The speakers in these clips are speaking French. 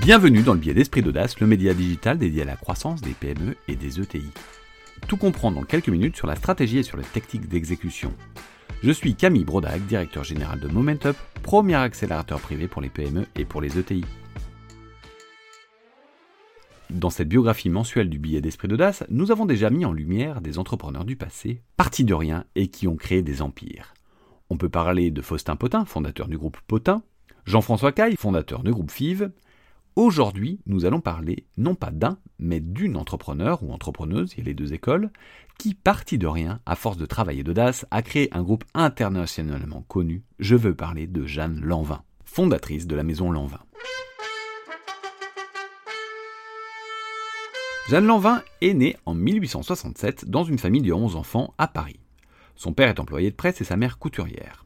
Bienvenue dans le biais d'Esprit d'Audace, le média digital dédié à la croissance des PME et des ETI. Tout comprendre en quelques minutes sur la stratégie et sur les techniques d'exécution. Je suis Camille Brodac, directeur général de Momentup, premier accélérateur privé pour les PME et pour les ETI. Dans cette biographie mensuelle du billet d'esprit d'audace, nous avons déjà mis en lumière des entrepreneurs du passé, partis de rien et qui ont créé des empires. On peut parler de Faustin Potin, fondateur du groupe Potin, Jean-François Caille, fondateur du groupe FIV. Aujourd'hui, nous allons parler non pas d'un, mais d'une entrepreneur ou entrepreneuse, il y a les deux écoles, qui, partit de rien, à force de travailler d'audace, a créé un groupe internationalement connu. Je veux parler de Jeanne Lanvin, fondatrice de la maison Lanvin. Jeanne Lanvin est née en 1867 dans une famille de 11 enfants à Paris. Son père est employé de presse et sa mère couturière.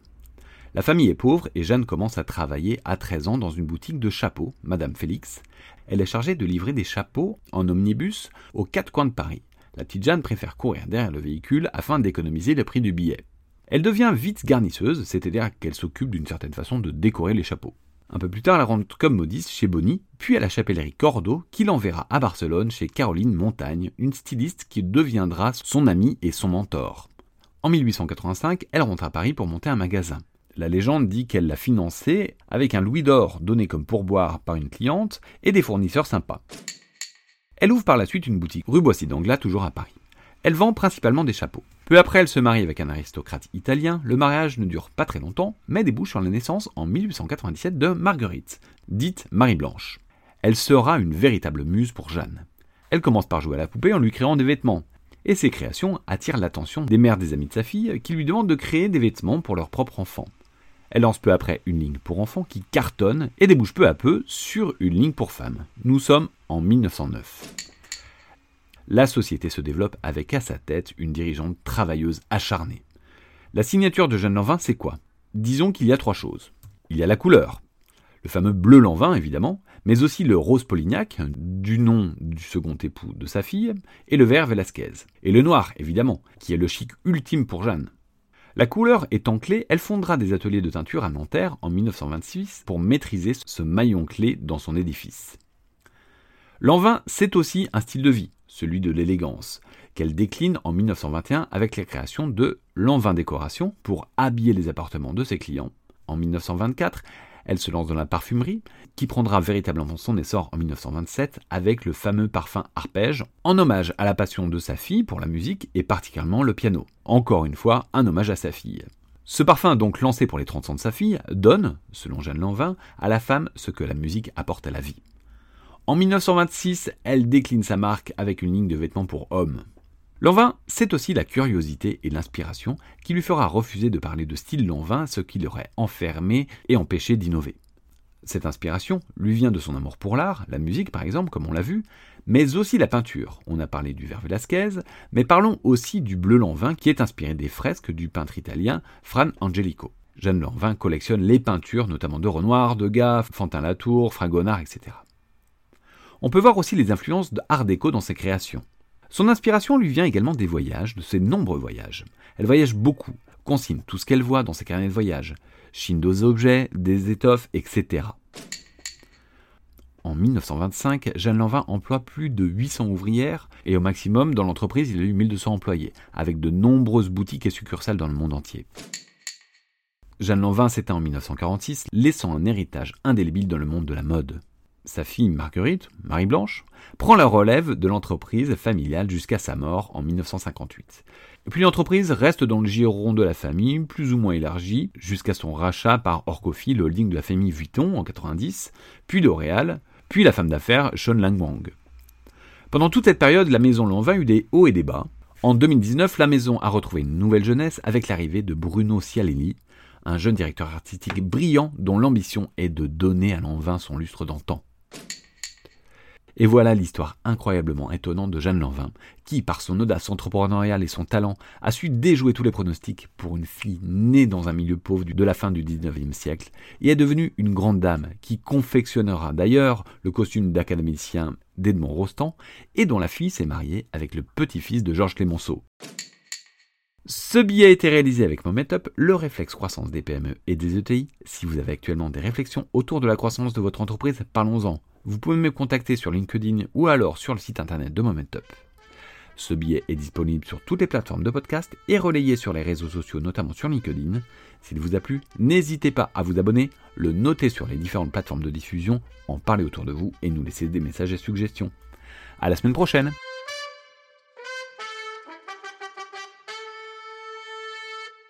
La famille est pauvre et Jeanne commence à travailler à 13 ans dans une boutique de chapeaux, Madame Félix. Elle est chargée de livrer des chapeaux en omnibus aux quatre coins de Paris. La petite Jeanne préfère courir derrière le véhicule afin d'économiser le prix du billet. Elle devient vite garnisseuse, c'est-à-dire qu'elle s'occupe d'une certaine façon de décorer les chapeaux. Un peu plus tard, elle rentre comme modiste chez Bonny, puis à la chapellerie Cordo, qui l'enverra à Barcelone chez Caroline Montagne, une styliste qui deviendra son amie et son mentor. En 1885, elle rentre à Paris pour monter un magasin. La légende dit qu'elle l'a financé avec un louis d'or donné comme pourboire par une cliente et des fournisseurs sympas. Elle ouvre par la suite une boutique rue Boissy d'Anglas, toujours à Paris. Elle vend principalement des chapeaux. Peu après, elle se marie avec un aristocrate italien. Le mariage ne dure pas très longtemps, mais débouche sur la naissance en 1897 de Marguerite, dite Marie-Blanche. Elle sera une véritable muse pour Jeanne. Elle commence par jouer à la poupée en lui créant des vêtements. Et ses créations attirent l'attention des mères des amis de sa fille qui lui demandent de créer des vêtements pour leur propre enfant. Elle lance peu après une ligne pour enfants qui cartonne et débouche peu à peu sur une ligne pour femmes. Nous sommes en 1909 la société se développe avec à sa tête une dirigeante travailleuse acharnée. La signature de Jeanne Lanvin, c'est quoi? Disons qu'il y a trois choses. Il y a la couleur, le fameux bleu Lanvin évidemment, mais aussi le rose Polignac, du nom du second époux de sa fille, et le vert Velasquez. Et le noir, évidemment, qui est le chic ultime pour Jeanne. La couleur étant clé, elle fondera des ateliers de teinture à Nanterre en 1926 pour maîtriser ce maillon clé dans son édifice. L'envin, c'est aussi un style de vie, celui de l'élégance, qu'elle décline en 1921 avec la création de l'Envin Décoration pour habiller les appartements de ses clients. En 1924, elle se lance dans la parfumerie, qui prendra véritablement son essor en 1927 avec le fameux parfum Arpège, en hommage à la passion de sa fille pour la musique et particulièrement le piano. Encore une fois, un hommage à sa fille. Ce parfum, donc lancé pour les 30 ans de sa fille, donne, selon Jeanne Lanvin, à la femme ce que la musique apporte à la vie. En 1926, elle décline sa marque avec une ligne de vêtements pour hommes. Lanvin, c'est aussi la curiosité et l'inspiration qui lui fera refuser de parler de style Lanvin, ce qui l'aurait enfermé et empêché d'innover. Cette inspiration lui vient de son amour pour l'art, la musique par exemple, comme on l'a vu, mais aussi la peinture. On a parlé du vert Velasquez, mais parlons aussi du bleu Lanvin qui est inspiré des fresques du peintre italien Fran Angelico. Jeanne Lanvin collectionne les peintures, notamment de Renoir, Degas, Fantin Latour, Fragonard, etc. On peut voir aussi les influences de Art déco dans ses créations. Son inspiration lui vient également des voyages, de ses nombreux voyages. Elle voyage beaucoup, consigne tout ce qu'elle voit dans ses carnets de voyage, chine des objets, des étoffes, etc. En 1925, Jeanne Lanvin emploie plus de 800 ouvrières et au maximum dans l'entreprise il a eu 1200 employés, avec de nombreuses boutiques et succursales dans le monde entier. Jeanne Lanvin s'éteint en 1946, laissant un héritage indélébile dans le monde de la mode sa fille Marguerite, Marie-Blanche, prend la relève de l'entreprise familiale jusqu'à sa mort en 1958. Et puis l'entreprise reste dans le giron de la famille, plus ou moins élargie, jusqu'à son rachat par Orcofi, le holding de la famille Vuitton en 90, puis L'Oréal, puis la femme d'affaires Sean Langwang. Pendant toute cette période, la maison Lanvin eut des hauts et des bas. En 2019, la maison a retrouvé une nouvelle jeunesse avec l'arrivée de Bruno Cialelli, un jeune directeur artistique brillant dont l'ambition est de donner à Lanvin son lustre d'antan. Et voilà l'histoire incroyablement étonnante de Jeanne Lanvin, qui, par son audace entrepreneuriale et son talent, a su déjouer tous les pronostics pour une fille née dans un milieu pauvre de la fin du 19e siècle, et est devenue une grande dame, qui confectionnera d'ailleurs le costume d'académicien d'Edmond Rostand, et dont la fille s'est mariée avec le petit-fils de Georges Clémenceau. Ce billet a été réalisé avec Momentup, le réflexe croissance des PME et des ETI. Si vous avez actuellement des réflexions autour de la croissance de votre entreprise, parlons-en. vous pouvez me contacter sur LinkedIn ou alors sur le site internet de Momentup. Ce billet est disponible sur toutes les plateformes de podcast et relayé sur les réseaux sociaux, notamment sur LinkedIn. S'il vous a plu, n'hésitez pas à vous abonner, le noter sur les différentes plateformes de diffusion, en parler autour de vous et nous laisser des messages et suggestions. À la semaine prochaine!